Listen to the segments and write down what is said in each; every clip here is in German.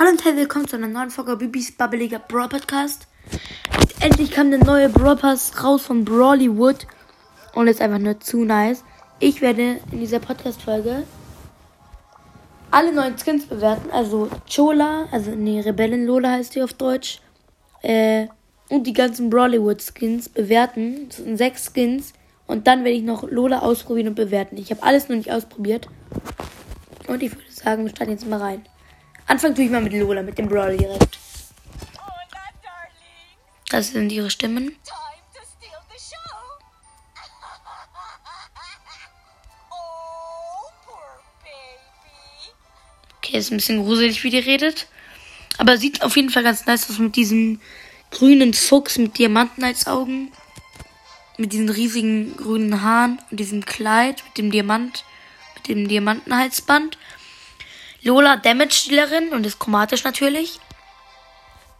Hallo und herzlich willkommen zu einer neuen Folge Bibis Babbeliger Brawl Podcast. Endlich kam der neue Brawl Pass raus von Brawlywood. Und ist einfach nur zu nice. Ich werde in dieser Podcast-Folge alle neuen Skins bewerten. Also Chola, also nee, Rebellen Lola heißt die auf Deutsch. Äh, und die ganzen Brawlywood Skins bewerten. Das sind sechs Skins. Und dann werde ich noch Lola ausprobieren und bewerten. Ich habe alles noch nicht ausprobiert. Und ich würde sagen, wir starten jetzt mal rein. Anfangen tue ich mal mit Lola, mit dem Brawler direkt. Das sind ihre Stimmen. Okay, ist ein bisschen gruselig, wie die redet. Aber sieht auf jeden Fall ganz nice aus mit diesem grünen Fuchs mit Diamanten als Augen. Mit diesen riesigen grünen Haaren und diesem Kleid mit dem Diamant, mit dem Diamantenhalsband. Lola Damage-Dealerin und ist chromatisch natürlich.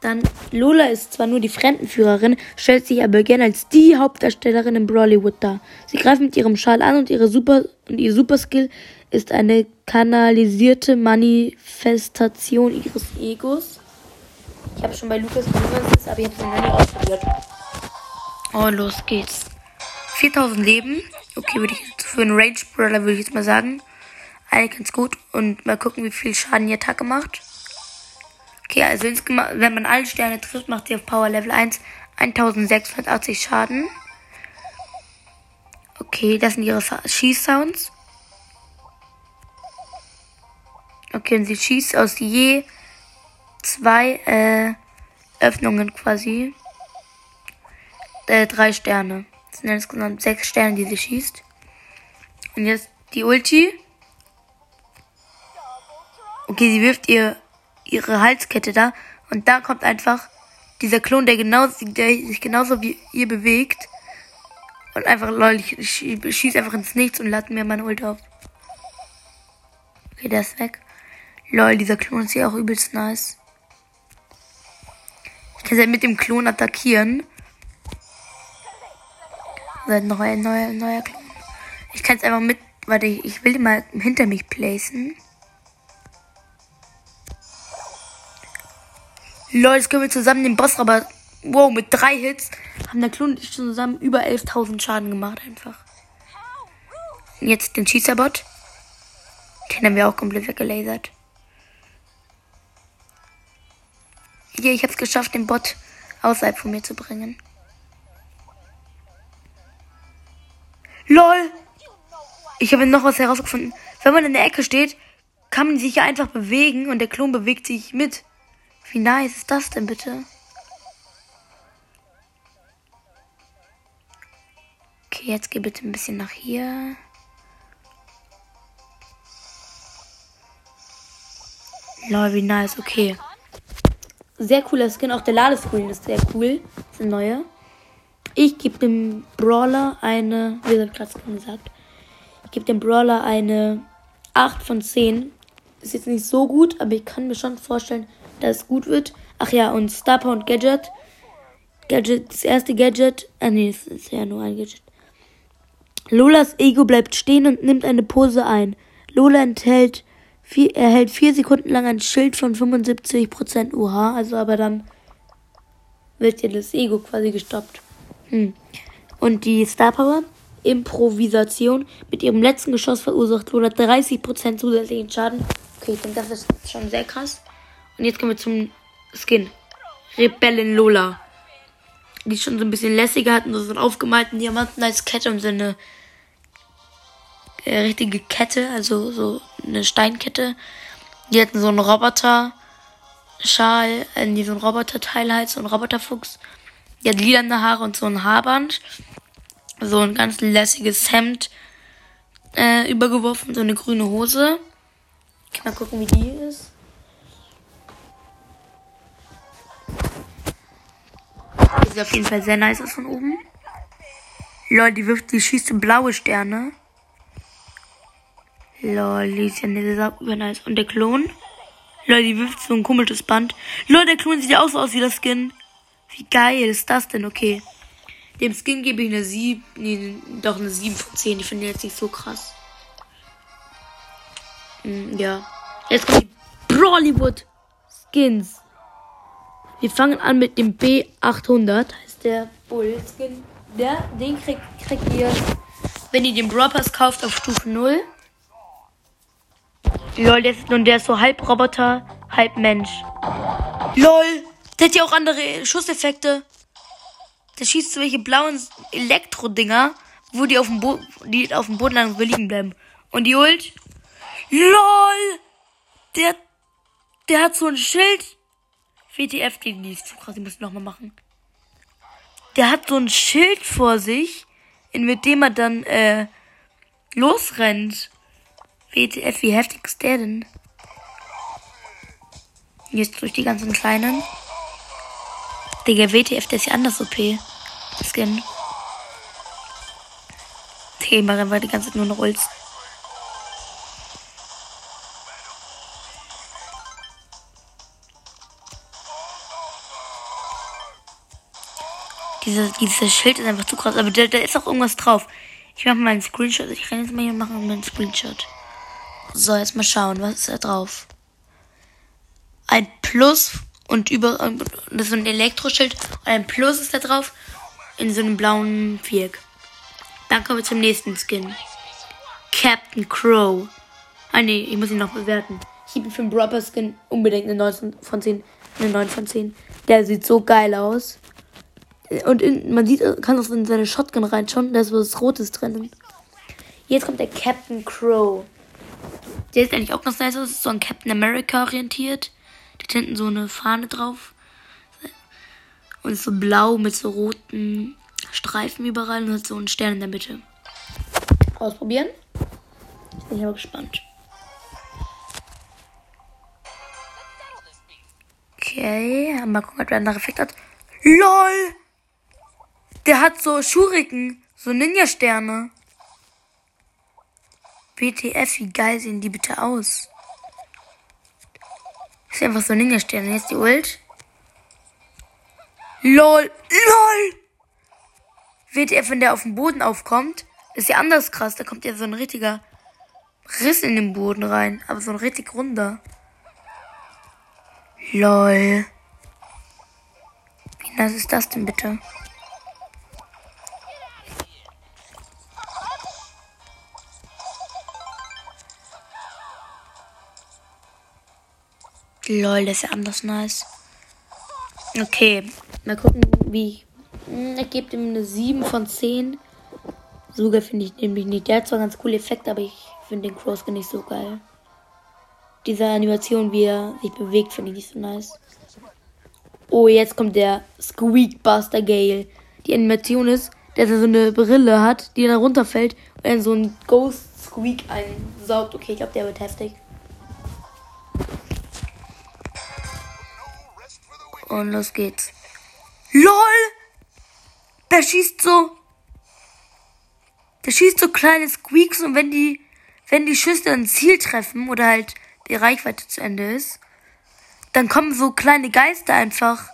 Dann Lola ist zwar nur die Fremdenführerin, stellt sich aber gerne als die Hauptdarstellerin in Brawlywood dar. Sie greift mit ihrem Schal an und ihre Super und ihr Superskill ist eine kanalisierte Manifestation ihres Egos. Ich habe schon bei Lukas benutzt, aber ich habe es noch ausprobiert. Oh, los geht's. 4000 Leben. Okay, würde ich für einen Range Brawler würde ich jetzt mal sagen. Eigentlich ganz gut. Und mal gucken, wie viel Schaden die Attacke macht. Okay, also insgesamt, wenn man alle Sterne trifft, macht sie auf Power Level 1 1680 Schaden. Okay, das sind ihre Schießsounds. Okay, und sie schießt aus je zwei äh, Öffnungen quasi. Äh, drei Sterne. Das sind insgesamt sechs Sterne, die sie schießt. Und jetzt die Ulti. Okay, sie wirft ihr ihre Halskette da und da kommt einfach dieser Klon, der genau der sich genauso wie ihr bewegt und einfach lol, ich schieß einfach ins Nichts und lade mir meine Ult auf. Okay, der ist weg. Lol, dieser Klon ist ja auch übelst nice. Ich kann halt mit dem Klon attackieren. Also noch ein neuer, neuer Klon. Ich kann es einfach mit. Warte, ich will den mal hinter mich placen. Leute, jetzt können wir zusammen den Boss aber wow, mit drei Hits haben der Klon und ich zusammen über 11.000 Schaden gemacht einfach. Jetzt den Schießerbot. Den haben wir auch komplett weggelasert. Hier, ich habe es geschafft, den Bot außerhalb von mir zu bringen. LOL! Ich habe noch was herausgefunden. Wenn man in der Ecke steht, kann man sich ja einfach bewegen und der Klon bewegt sich mit. Wie nice ist das denn bitte? Okay, jetzt geh bitte ein bisschen nach hier. Lol, wie nice, okay. Sehr cooler Skin, auch der Ladescreen ist sehr cool. Das ist ein neuer. Ich gebe dem Brawler eine, wie habe gerade gesagt, ich gebe dem Brawler eine 8 von 10. Ist jetzt nicht so gut, aber ich kann mir schon vorstellen, dass es gut wird. Ach ja, und Star Power und Gadget. Gadget, das erste Gadget. Ah nee, das ist ja nur ein Gadget. Lolas Ego bleibt stehen und nimmt eine Pose ein. Lola enthält vier, erhält vier Sekunden lang ein Schild von 75% UH, also aber dann wird ihr das Ego quasi gestoppt. Hm. Und die Star Power, Improvisation, mit ihrem letzten Geschoss verursacht Lola 30% zusätzlichen Schaden. Okay, ich denke, das ist schon sehr krass. Und jetzt kommen wir zum Skin. Rebellen Lola. Die ist schon so ein bisschen lässiger, hatten so einen aufgemalten Diamanten als Kette und so eine äh, richtige Kette, also so eine Steinkette. Die hatten so einen Roboter. Schal, äh, so ein Roboterteil halt, so ein Roboterfuchs. Die hat lilane Haare und so ein Haarband. So ein ganz lässiges Hemd äh, übergeworfen, so eine grüne Hose. Ich kann mal gucken, wie die ist. Sieht auf jeden Fall sehr nice aus von oben. Lol, die wirft, die schießt blaue Sterne. Lol, die ist ja sehr nice. Und der Klon? Lol, die wirft so ein komisches Band. Lol, der Klon sieht ja auch so aus wie das Skin. Wie geil ist das denn? Okay. Dem Skin gebe ich eine 7, nee, doch eine 7 von 10. Ich finde jetzt nicht so krass. Hm, ja. Jetzt kommt die Brawlywood Skins. Wir fangen an mit dem B800, heißt der Bull-Skin. Der, den kriegt, kriegt ihr, wenn ihr den Brawl Pass kauft, auf Stufe 0. Lol, der ist, und der ist so halb Roboter, halb Mensch. LOL, der hat ja auch andere Schusseffekte. Der schießt so welche blauen Elektro-Dinger, wo die auf dem, Bo die auf dem Boden lang liegen bleiben. Und die Ult. LOL! Der, der hat so ein Schild. WTF die ist zu krass, die müssen nochmal machen. Der hat so ein Schild vor sich, mit dem er dann, äh, losrennt. WTF, wie heftig ist der denn? Jetzt durch die ganzen kleinen. Digga, WTF, der ist ja anders OP. Skin. Okay, machen wir die ganze Zeit nur noch Ults. Dieser, dieser Schild ist einfach zu krass, aber da, da ist auch irgendwas drauf. Ich mache mal einen Screenshot. Ich kann jetzt mal hier machen einen Screenshot. So, jetzt mal schauen, was ist da drauf? Ein Plus und über das ist so ein Elektroschild ein Plus ist da drauf in so einem blauen Viereck. Dann kommen wir zum nächsten Skin. Captain Crow. Ah nee, ich muss ihn noch bewerten. Ich gebe für den Bropper Skin unbedingt eine 9 von 10. Eine 9 von 10. Der sieht so geil aus. Und in, man sieht, kann auch in seine Shotgun reinschauen. Da ist was Rotes drin. Jetzt kommt der Captain Crow. Der ist eigentlich auch ganz nice aus. Ist so an Captain America orientiert. Da ist hinten so eine Fahne drauf. Und ist so blau mit so roten Streifen überall und hat so einen Stern in der Mitte. Ausprobieren. Bin ich aber gespannt. Okay, mal gucken, ob der andere Effekt hat. LOL! Der hat so Schuriken, so Ninja-Sterne. WTF, wie geil sehen die bitte aus? Das ist einfach so Ninja-Sterne. Jetzt die Ult. LOL, LOL! WTF, wenn der auf dem Boden aufkommt, ist ja anders krass. Da kommt ja so ein richtiger Riss in den Boden rein. Aber so ein richtig runder. LOL. Wie nass ist das denn bitte? Lol, das ist ja anders nice. Okay, mal gucken, wie ich. Er gibt ihm eine 7 von 10. Sogar finde ich nämlich nicht. Der hat zwar ganz coole Effekte, aber ich finde den Croskin nicht so geil. Diese Animation, wie er sich bewegt, finde ich nicht so nice. Oh, jetzt kommt der Squeakbuster Gale. Die Animation ist, dass er so eine Brille hat, die dann runterfällt und dann so ein Ghost Squeak einsaugt. Okay, ich glaube, der wird heftig. Und los geht's. LOL! Der schießt so. Der schießt so kleine Squeaks und wenn die, wenn die Schüsse ein Ziel treffen oder halt die Reichweite zu Ende ist, dann kommen so kleine Geister einfach.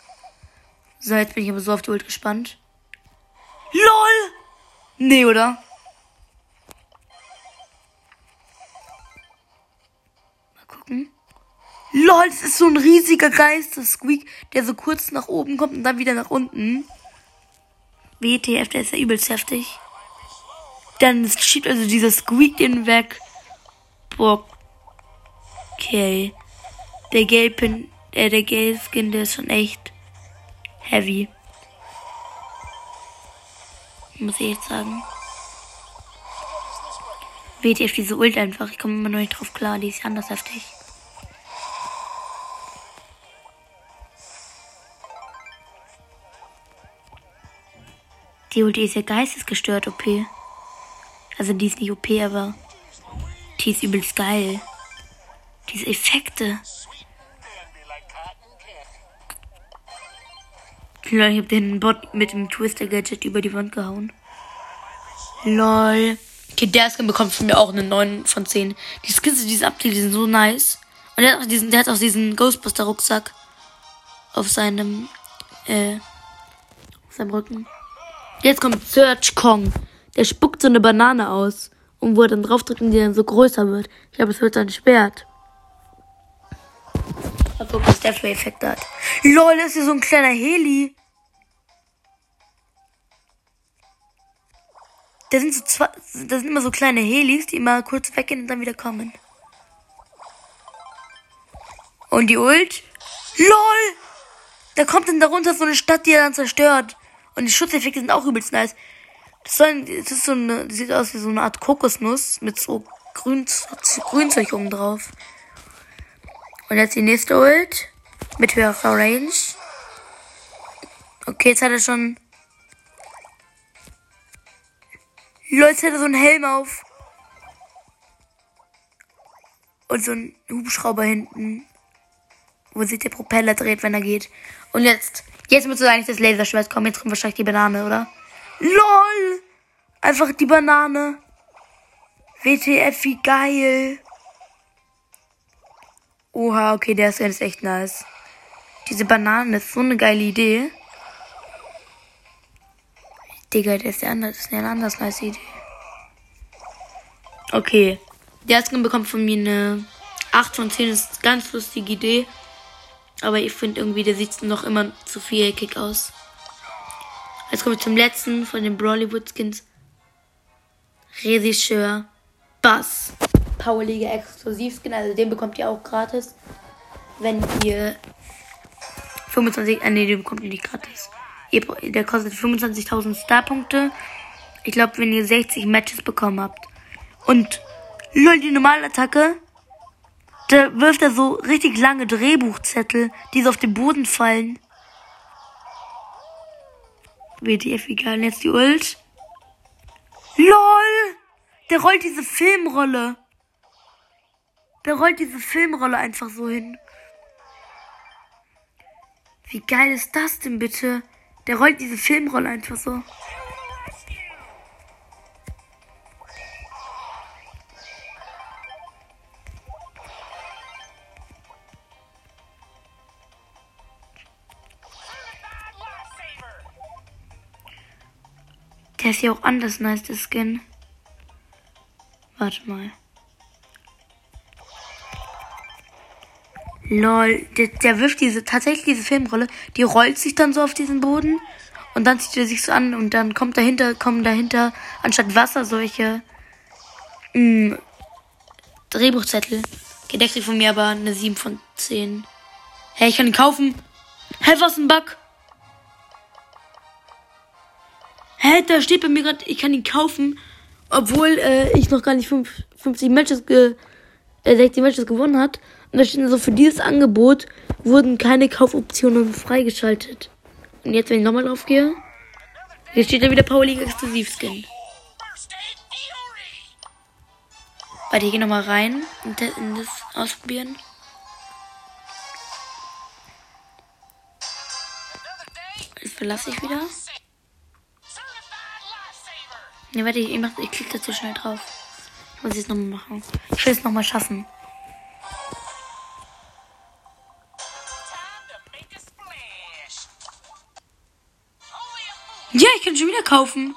So, jetzt bin ich aber so auf die Ult gespannt. LOL! Nee, oder? LOL, das ist so ein riesiger Geist, das Squeak, der so kurz nach oben kommt und dann wieder nach unten. WTF, der ist ja übelst heftig. Dann schiebt also dieser Squeak den weg. Boah. Okay. Der Gelpin, äh, der Gelb-Skin, der ist schon echt heavy. Muss ich jetzt sagen. WTF, diese Ult einfach. Ich komme immer noch nicht drauf klar. Die ist anders heftig. Die Ulti ist ja geistesgestört OP. Also die ist nicht OP, aber die ist übelst geil. Diese Effekte. Lol, ich hab den Bot mit dem Twister Gadget über die Wand gehauen. Lol. Okay, der Skin bekommt von mir auch eine 9 von 10. Die Skins, diese Update, die sind so nice. Und der hat auch diesen, der hat auch diesen Ghostbuster Rucksack auf seinem, äh, auf seinem Rücken. Jetzt kommt Search Kong. Der spuckt so eine Banane aus. Und wo er dann draufdrückt und die dann so größer wird. Ich glaube, es wird sein Schwert. Mal gucken, was der für Effekte hat. Lol, das ist hier so ein kleiner Heli. Da sind so zwei, da sind immer so kleine Helis, die immer kurz weggehen und dann wieder kommen. Und die Ult. LOL! Da kommt dann darunter so eine Stadt, die er dann zerstört. Und die Schutzeffekte sind auch übelst nice. Das, soll, das ist so eine, sieht aus wie so eine Art Kokosnuss mit so Grün, Grünzeug oben drauf. Und jetzt die nächste Ult. Mit höherer Range. Okay, jetzt hat er schon. Leute, jetzt hat er so einen Helm auf. Und so einen Hubschrauber hinten. Wo sich der Propeller dreht, wenn er geht. Und jetzt. Jetzt müsste eigentlich das Laserschwert kommen. Jetzt kommt wahrscheinlich die Banane, oder? LOL! Einfach die Banane. WTF, wie geil. Oha, okay, der ist jetzt echt nice. Diese Banane ist so eine geile Idee. Digga, der ist ja anders, ist eine anders nice Idee. Okay. Der Skin bekommt von mir eine 8 von 10. Das ist eine ganz lustige Idee. Aber ich finde irgendwie, der sieht noch immer zu viereckig aus. Jetzt kommen wir zum letzten von den Brawlywood Skins. Regisseur Bass. Powerliga Exklusivskin, also den bekommt ihr auch gratis. Wenn ihr 25, äh, nee, den bekommt ihr nicht gratis. Der kostet 25.000 Starpunkte. Ich glaube, wenn ihr 60 Matches bekommen habt. Und lol, die Normalattacke da wirft er so richtig lange Drehbuchzettel, die so auf den Boden fallen. WTF, egal. Jetzt die Ult. LOL! Der rollt diese Filmrolle. Der rollt diese Filmrolle einfach so hin. Wie geil ist das denn bitte? Der rollt diese Filmrolle einfach so. Der ist ja auch anders nice, der Skin. Warte mal. Lol, der, der wirft diese, tatsächlich diese Filmrolle, die rollt sich dann so auf diesen Boden und dann zieht er sich so an und dann kommt dahinter, kommen dahinter anstatt Wasser solche mh, mm, Drehbuchzettel. Okay, von mir aber eine 7 von 10. Hey, ich kann ihn kaufen. Hä, hey, was ein Bug? Hä, da steht bei mir gerade, ich kann ihn kaufen, obwohl äh, ich noch gar nicht 5, 50 Matches, ge, äh, 60 Matches gewonnen hat. Und da steht so, für dieses Angebot wurden keine Kaufoptionen freigeschaltet. Und jetzt, wenn ich nochmal drauf gehe, hier steht dann wieder Powerliga Exklusivskin. Warte, ich gehe nochmal rein und das ausprobieren. Jetzt verlasse ich wieder. Ne, warte, ich, mach, ich klicke da zu schnell drauf. Ich muss es nochmal machen. Ich will es nochmal schaffen. Ja, ich kann schon wieder kaufen.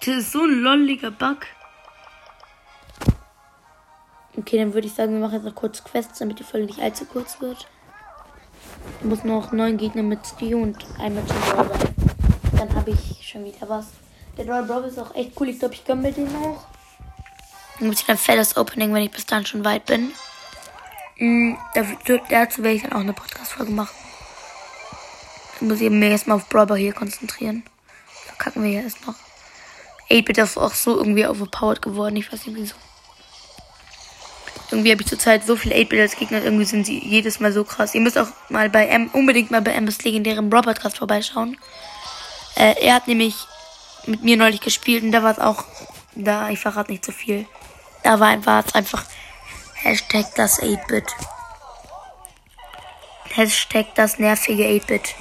Das ist so ein lolliger Bug. Okay, dann würde ich sagen, wir machen jetzt noch kurz Quests, damit die Folge nicht allzu kurz wird. Ich muss noch neun Gegner mit Ski und einmal zum Dann habe ich schon wieder was. Der neue Brawl ist auch echt cool. Ich glaube, ich gönne mir den auch. Dann muss ich dann fettes Opening, wenn ich bis dann schon weit bin. Mhm, dazu werde ich dann auch eine Podcast-Folge machen. Dann muss ich mir erstmal auf Brawl hier konzentrieren. Verkacken wir hier erst noch. 8-Bit ist auch so irgendwie overpowered geworden. Ich weiß nicht wieso. Irgendwie habe ich zurzeit so viel 8-Bit als Gegner. Irgendwie sind sie jedes Mal so krass. Ihr müsst auch mal bei M, unbedingt mal bei Ms legendärem Brawl Podcast vorbeischauen. Äh, er hat nämlich mit mir neulich gespielt und da war es auch, da, ich verrate nicht zu so viel. Da war einfach, einfach Hashtag das 8-Bit. Hashtag das nervige 8-Bit.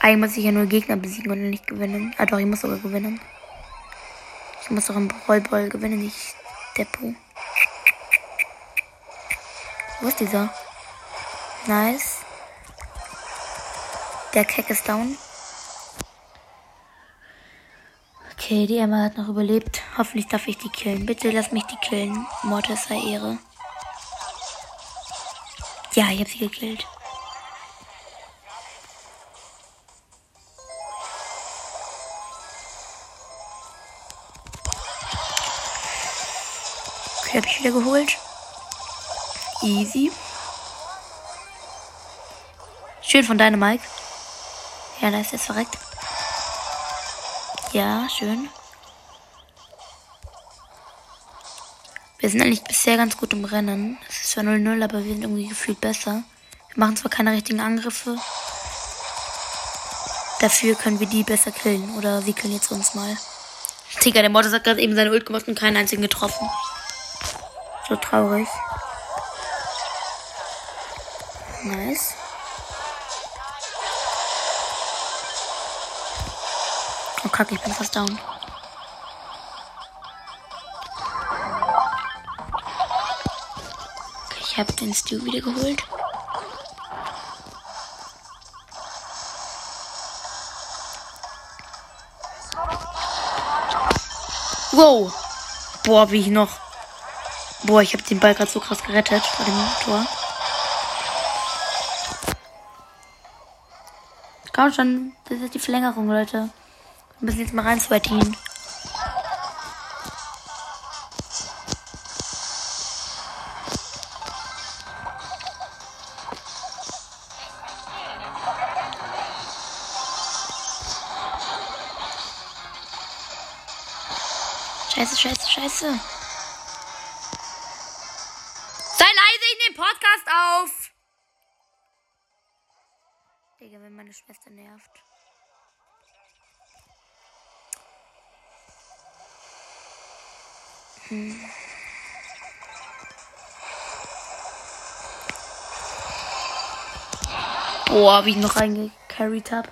Eigentlich muss ich ja nur Gegner besiegen und nicht gewinnen. Ah doch, ich muss sogar gewinnen. Ich muss auch im Rollball gewinnen, nicht der Depot. Wo ist dieser? Nice. Der Keck ist down. Okay, die Emma hat noch überlebt. Hoffentlich darf ich die killen. Bitte lass mich die killen. Mortis sei Ehre. Ja, ich hab sie gekillt. Okay, habe ich wieder geholt. Easy. Schön von deinem Mike. Ja, da ist jetzt verreckt. Ja, schön. Wir sind eigentlich bisher ganz gut im Rennen. Es ist zwar 0-0, aber wir sind irgendwie gefühlt besser. Wir machen zwar keine richtigen Angriffe. Dafür können wir die besser killen. Oder sie killen jetzt uns mal. Digga, der Mortis hat gerade eben seine Ult gemacht und keinen einzigen getroffen. So traurig. Nice. Oh kacke, ich bin fast down. Ich habe den Stu wieder geholt. Wow. Boah, wie ich noch. Boah, ich habe den Ball gerade so krass gerettet vor dem Tor. Komm schon, das ist die Verlängerung, Leute. Wir müssen jetzt mal rein sweaten. Scheiße, scheiße, scheiße. Meine Schwester nervt. Hm. Boah, wie ich noch reingecarried habe.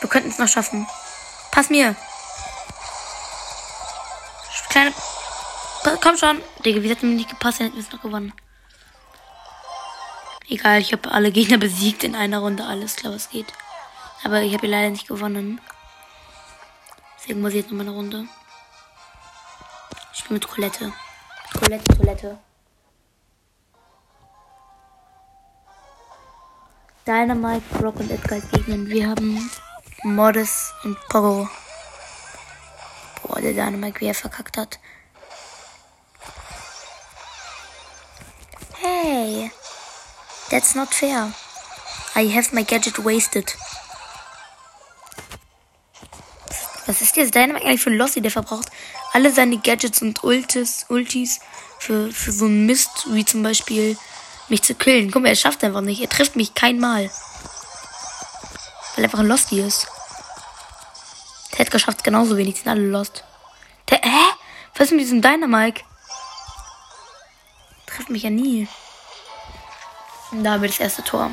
Wir könnten es noch schaffen. Pass mir. Kleine. Komm schon. Digga, wie hat mir nicht gepasst? Hätten wir es noch gewonnen. Egal, ich habe alle Gegner besiegt in einer Runde. Alles klar, was geht. Aber ich habe leider nicht gewonnen. Deswegen muss ich jetzt nochmal eine Runde. Ich spiele mit Colette. Colette, Toilette. Dynamite, Brock und Edgar als Gegner. Wir haben Modest und Pogo. Der Dynamite, wie er verkackt hat. Hey. That's not fair. I have my gadget wasted. Was ist jetzt Dynamite eigentlich für ein Lossi? Der verbraucht alle seine Gadgets und Ultis, Ultis für, für so einen Mist, wie zum Beispiel mich zu killen. Guck mal, er schafft einfach nicht. Er trifft mich kein Mal. Weil er einfach ein Losty ist. Der Edgar schafft genauso wenig. Sind alle lost. Der, hä? Was ist mit diesem Dynamite? Trifft mich ja nie. Und da haben wir das erste Tor.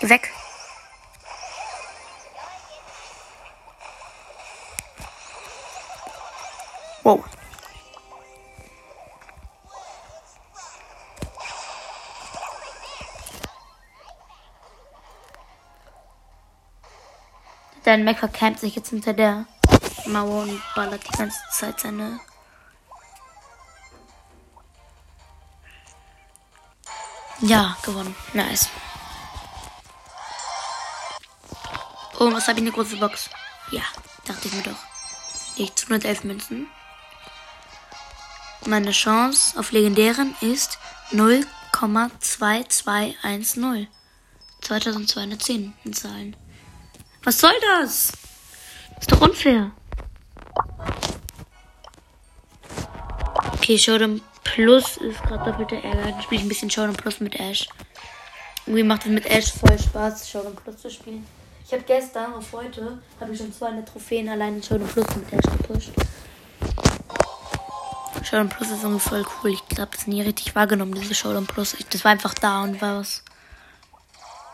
Weg. Wow. Dein Mecker campt sich jetzt hinter der Mauer und ballert die ganze Zeit seine. Ja, gewonnen. Nice. Oh, was habe ich eine große Box? Ja, dachte ich mir doch. Nicht 111 Münzen. Meine Chance auf legendären ist 0,2210. 2210 in Zahlen. Was soll das? Ist doch unfair. Okay, Showdown Plus ist gerade doppelte Ärger. Dann spiele ich ein bisschen Showdown Plus mit Ash. Irgendwie macht es mit Ash voll Spaß, Showdown Plus zu spielen. Ich habe gestern auf heute habe ich schon 200 Trophäen allein in Showdown Plus mit Ash gepusht. Showdown Plus ist irgendwie voll cool. Ich habe das nie richtig wahrgenommen, diese Showdown Plus. Das war einfach da und war was.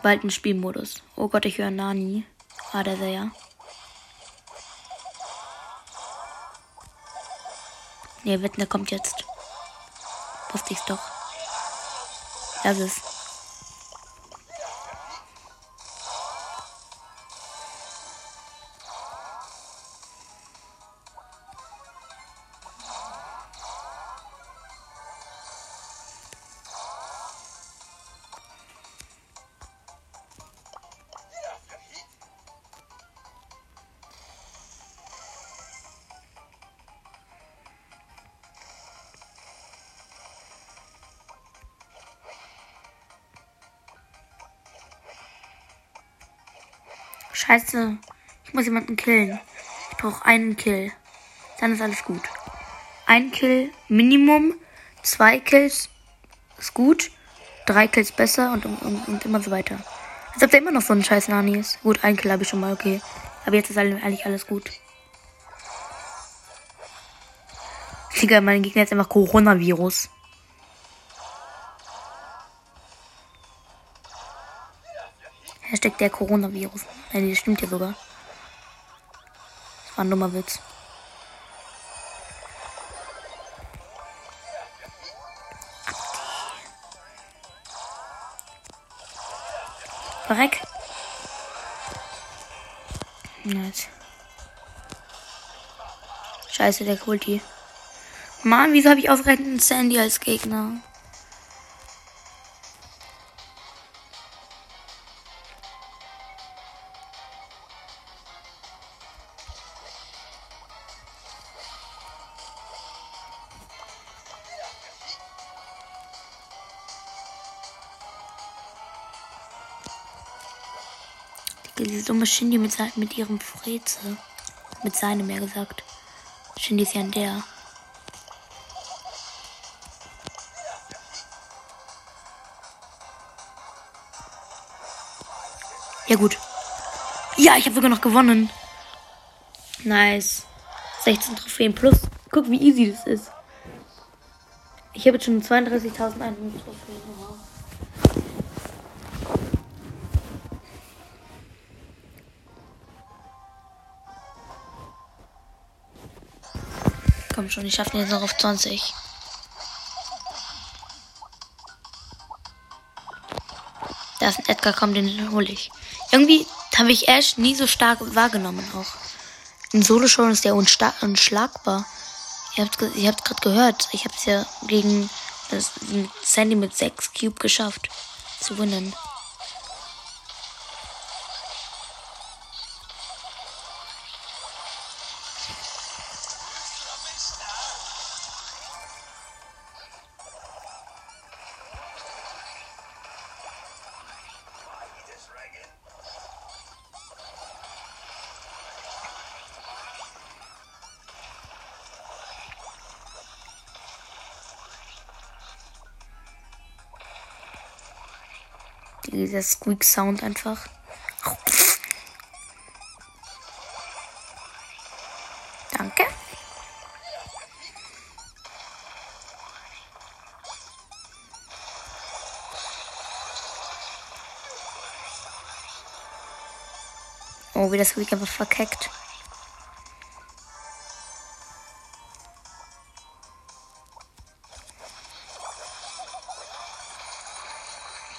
Bald ein Spielmodus. Oh Gott, ich höre Nani. War der da. Ne, Wittner kommt jetzt. Wusste ich's doch. Das ist. Scheiße. Ich muss jemanden killen. Ich brauche einen Kill. Dann ist alles gut. Ein Kill Minimum. Zwei Kills ist gut. Drei Kills besser und, und, und immer so weiter. Als ob der immer noch so ein scheiß Nani ist. Gut, ein Kill habe ich schon mal, okay. Aber jetzt ist eigentlich alles gut. Digga, mein Gegner ist einfach Coronavirus. Hashtag der Coronavirus. Nein, das stimmt ja sogar. Das war ein dummer Witz. Verreck. Nice. Scheiße, der Kulti. Mann, wieso habe ich ausgerechnet Sandy als Gegner? Dumme Shindy mit, mit ihrem Freze. Mit seinem, mehr gesagt. Shindy ist ja ein der. Ja, gut. Ja, ich habe sogar noch gewonnen. Nice. 16 Trophäen plus. Guck, wie easy das ist. Ich habe jetzt schon 32.100 Trophäen. Wow. Komm schon, ich schaffe jetzt noch auf 20. Da ist ein Edgar, komm, den hole ich. Irgendwie habe ich Ash nie so stark wahrgenommen auch. In Solo schon ist der unschlagbar. Ihr habt, ihr habt gerade gehört, ich habe es ja gegen das Sandy mit 6 Cube geschafft zu gewinnen. Dieser Squeak-Sound einfach. Danke. Oh, wie das Squeak einfach verkeckt.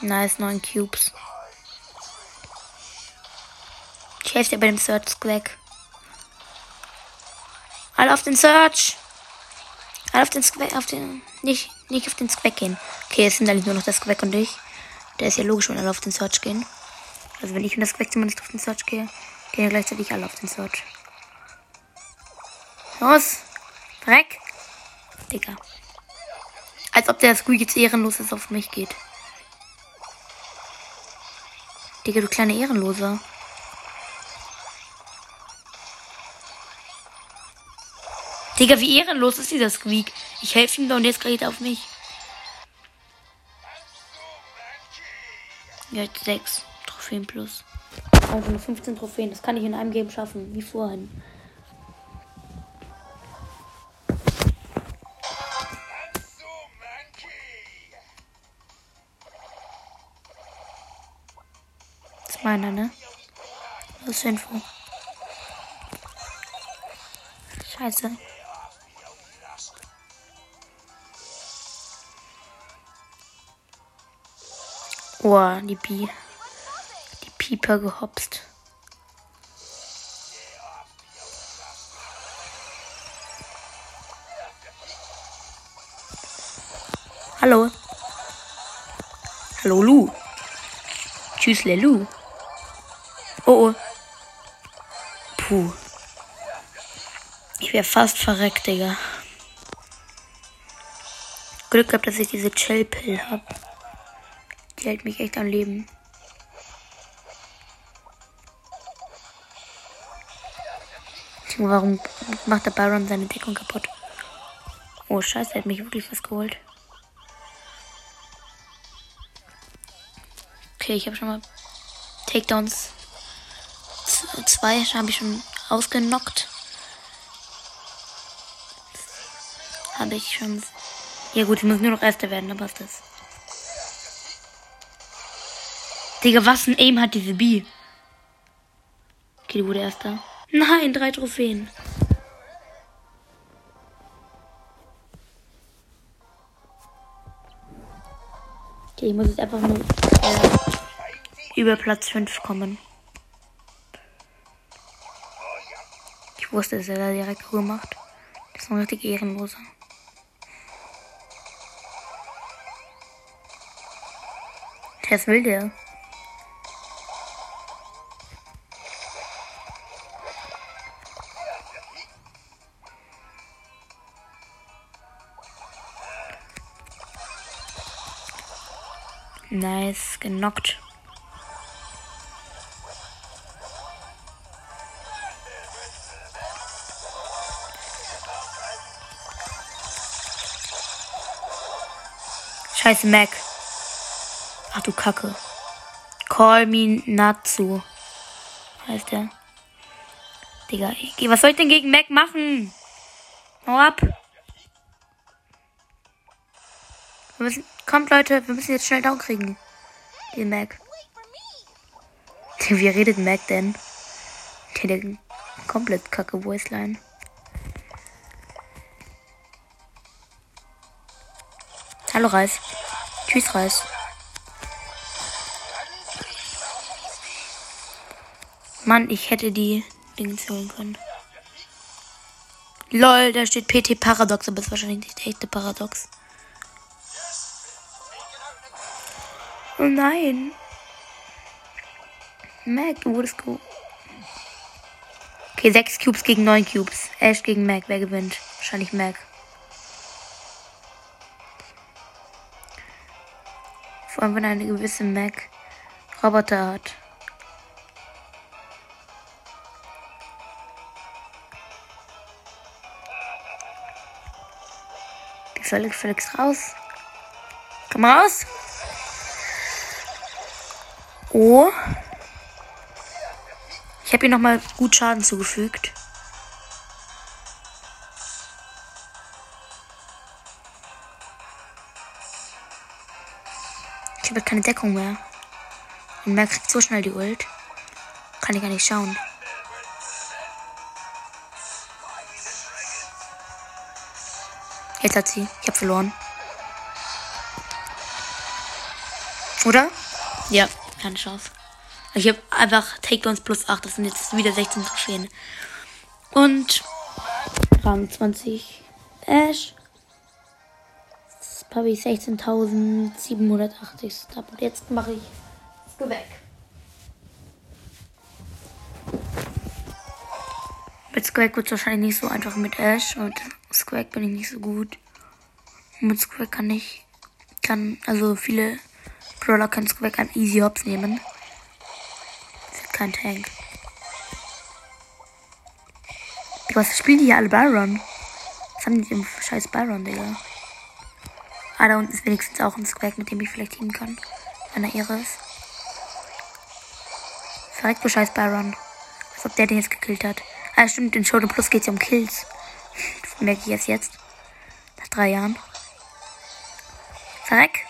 Nice, neun Cubes. Ich helfe dir bei dem Search Squack. Alle auf den Search. Alle auf den Squack, auf den, nicht, nicht auf den Squack gehen. Okay, es sind eigentlich nur noch das Squack und ich. Der ist ja logisch, wenn alle auf den Search gehen. Also wenn ich und das Squack zumindest auf den Search gehe, gehen ja gleichzeitig alle auf den Search. Los! Dreck! Digga. Als ob der Squeak jetzt ehrenlos ist auf mich geht. Digga, du kleine Ehrenlose. Digga, wie ehrenlos ist dieser Squeak? Ich helfe ihm doch und jetzt geht er auf mich. Ja, 6 Trophäen plus. Also nur 15 Trophäen. Das kann ich in einem Game schaffen, wie vorhin. zur Info. Scheiße. Oh, die Bi. Die Pieper gehopst. Hallo. Hallo, Lu. Tschüss, Lelu. Oh, oh. Puh. Ich wäre fast verreckt, Digga. Glück gehabt, dass ich diese Chill-Pill habe. Die hält mich echt am Leben. Warum macht der Byron seine Deckung kaputt? Oh, scheiße, er hat mich wirklich was geholt. Okay, ich habe schon mal Takedowns. Zwei habe ich schon ausgenockt. Habe ich schon. Ja gut, ich muss nur noch Erster werden, was ist das? Digga, was ein Aim hat diese B? Okay, die wurde Erster. Nein, drei Trophäen. Okay, ich muss jetzt einfach nur äh, über Platz 5 kommen. Ich wusste, dass er da direkt Ruhe macht. Das ist ein richtig ehrenloser. Was will der? Nice, genockt. Scheiße, Mac. Ach du Kacke. Call me Natsu. Heißt der. Digga, was soll ich denn gegen Mac machen? Hau ab. Wir müssen, kommt Leute, wir müssen jetzt schnell down kriegen. Den Mac. Wie redet Mac denn? Der, komplett kacke Voiceline. Hallo Reis. Tschüss Reis. Mann, ich hätte die Dinge holen können. Lol, da steht PT Paradox, aber ist wahrscheinlich nicht der echte Paradox. Oh nein. Mac, du wurdest gut. Okay, 6 Cubes gegen 9 Cubes. Ash gegen Mac. Wer gewinnt? Wahrscheinlich Mac. Vor allem, wenn eine gewisse Mac Roboter hat. Die Felix, raus. Komm raus. Oh. Ich habe ihr nochmal gut Schaden zugefügt. Ich habe keine Deckung mehr. Und Mer kriegt so schnell die Ult. Kann ich gar nicht schauen. Jetzt hat sie. Ich habe verloren. Oder? Ja. Keine Chance. Ich habe einfach Takedowns plus 8. Das sind jetzt wieder 16 Trophäen. Und Rang 20 Ash. Das habe ich 16.780 Stab. Und jetzt mache ich das weg. Mit Squack wird es wahrscheinlich nicht so einfach mit Ash. Und Squack bin ich nicht so gut. Und mit Squack kann ich, kann, also viele Brawler kann Squack an Easy Hops nehmen. Ist kein Tank. Was spielen die hier alle Byron? Was haben die für scheiß Byron, Digga? Ah, da unten ist wenigstens auch ein Squack, mit dem ich vielleicht teamen kann. Wenn er ihre ist. Verreckt du scheiß Byron. Als ob der den jetzt gekillt hat. Ah, stimmt, in Show Plus geht es ja um Kills. Das merke ich jetzt jetzt. Nach drei Jahren. Verreck.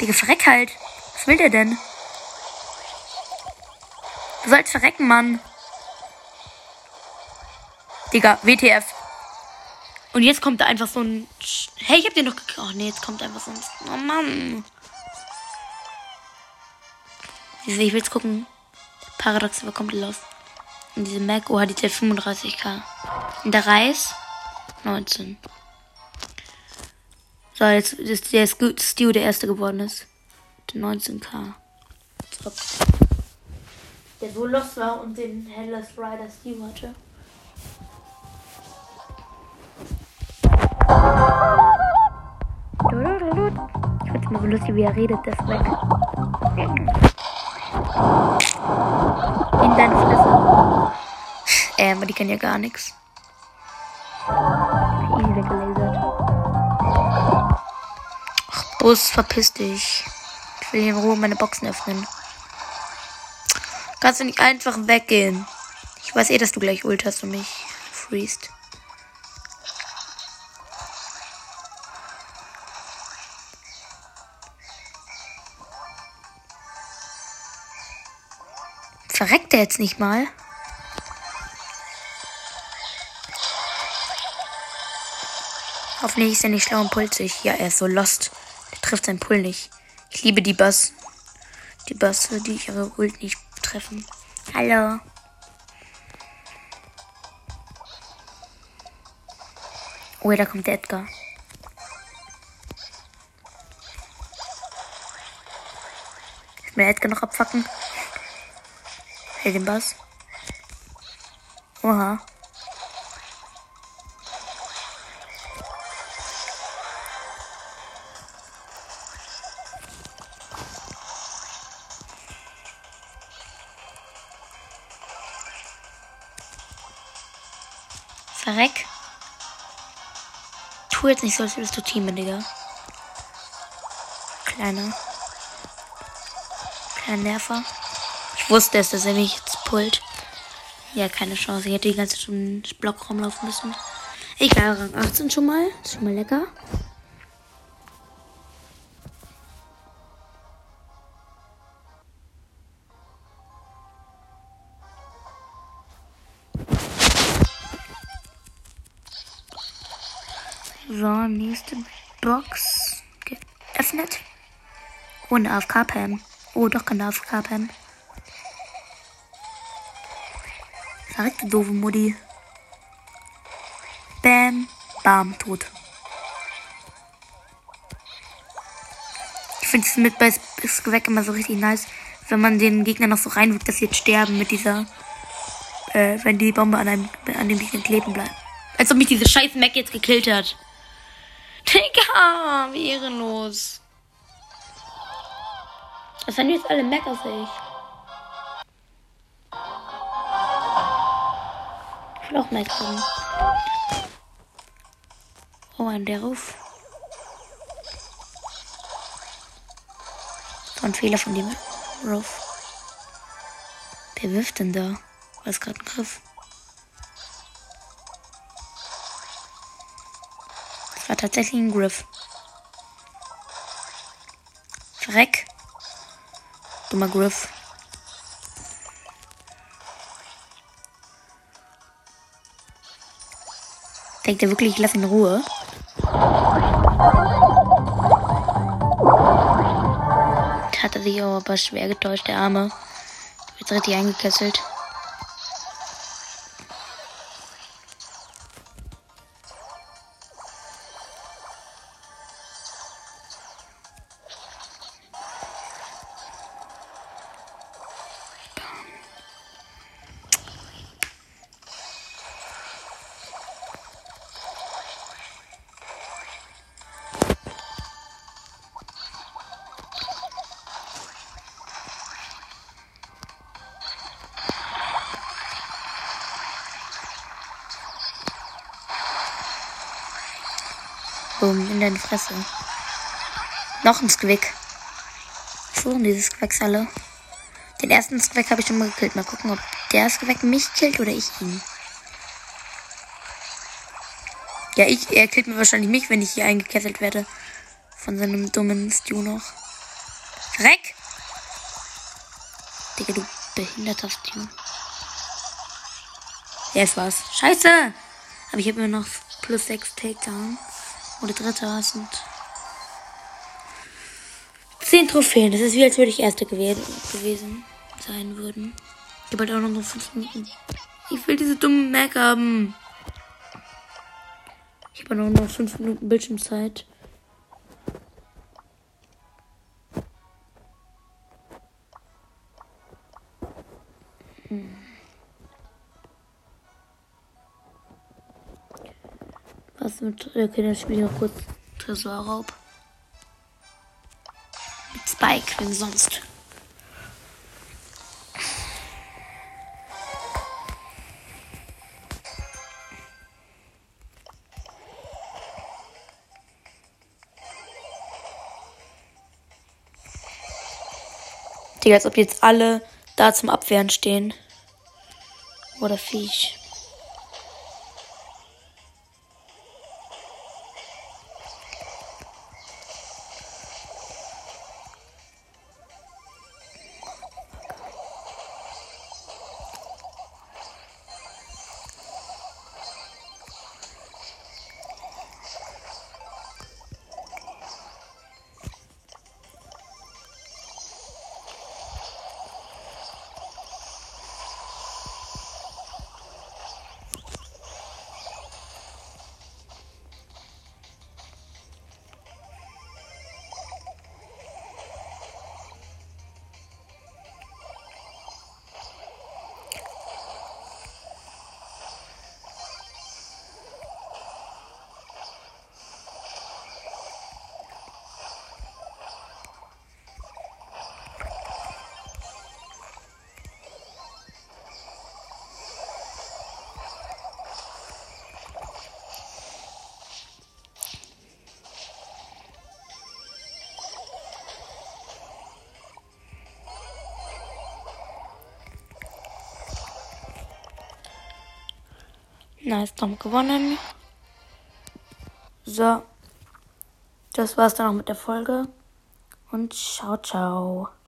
Digga, verreck halt. Was will der denn? Du sollst verrecken, Mann. Digga, WTF. Und jetzt kommt da einfach so ein. Hey, ich hab den doch gekriegt. Oh nee, jetzt kommt einfach so ein. Oh Mann. Ich will jetzt gucken. Paradox bekommt los. Und diese Mac, oh, die 35k. Und der Reis 19. So, jetzt ist der Stu der erste geworden ist. 19k. Top. Der so los war und den Headless Rider Stu hatte. Ich find's mal so lustig, wie er redet, das weg. In deine Fresse. Äh, aber die kann ja gar nichts. Easy weggelasert. Ach, Bus, verpiss dich. Ich will hier in Ruhe meine Boxen öffnen. Kannst du nicht einfach weggehen? Ich weiß eh, dass du gleich Ult hast und mich freest. Verreckt er jetzt nicht mal? Hoffentlich ist er nicht schlau und pulsig. Ja, er ist so lost. Der trifft seinen Pull nicht. Ich liebe die Bass. Die Basse, die ihre Ult nicht treffen. Hallo. Oh, da kommt der Edgar. Ich will Edgar noch abfacken. Hey, den Bass. Oha. Verreck. Tu jetzt nicht so, als würdest du teamen, Digga. Kleiner. Kleiner Nerver. Ich wusste es, dass er mich jetzt pullt. Ja, keine Chance. Ich hätte die ganze Zeit im Block rumlaufen müssen. Egal, Rang 18 schon mal. Ist schon mal lecker. So, nächste Box geöffnet. Und AFK-Pam. Oh, doch keine AFK-Pam. Verreckte doofe Mutti. Bam, bam, tot. Ich finde es mit bei Skwack immer so richtig nice, wenn man den Gegner noch so reinwirkt, dass sie jetzt sterben mit dieser, äh, wenn die Bombe an, einem, an dem Gegner kleben bleibt. Als ob mich diese scheiß Mac jetzt gekillt hat. Digga, wie ehrenlos. Das sind jetzt alle Mac auf sich. Ich will auch Mac haben. Oh, ein der Ruf. Ein Fehler von dem Ruf. Wer wirft denn da? War es gerade ein Griff? Das war tatsächlich ein Griff. Verreck. Dummer Griff. Denkt er wirklich, ich lasse ihn in Ruhe? Hat er sich aber schwer getäuscht, der Arme. Wird richtig eingekesselt. In deine Fresse. Noch ein Squick. Schon dieses Squacks alle. Den ersten Squack habe ich schon mal gekillt. Mal gucken, ob der Squack mich killt oder ich ihn. Ja, ich, er killt mir wahrscheinlich mich, wenn ich hier eingekesselt werde. Von seinem dummen Stu noch. Reck! Digga, du behinderter Stu. Ja, es war's. Scheiße! Aber ich habe immer noch plus 6 Takedowns. Oder dritter sind 10 Trophäen. Das ist wie als würde ich Erster gewesen, gewesen sein würden. Ich habe halt auch noch 5 Minuten. Ich will diese dummen Mac haben. Ich habe noch 5 Minuten Bildschirmzeit. Mit. Okay, dann spiele ich noch kurz Tresorraub. Mit Spike, wenn sonst. Digga, als ob jetzt alle da zum Abwehren stehen. Oder Viech. Nice, Tom gewonnen. So. Das war's dann auch mit der Folge. Und ciao, ciao.